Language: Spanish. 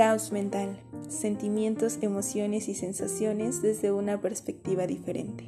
Caos mental, sentimientos, emociones y sensaciones desde una perspectiva diferente.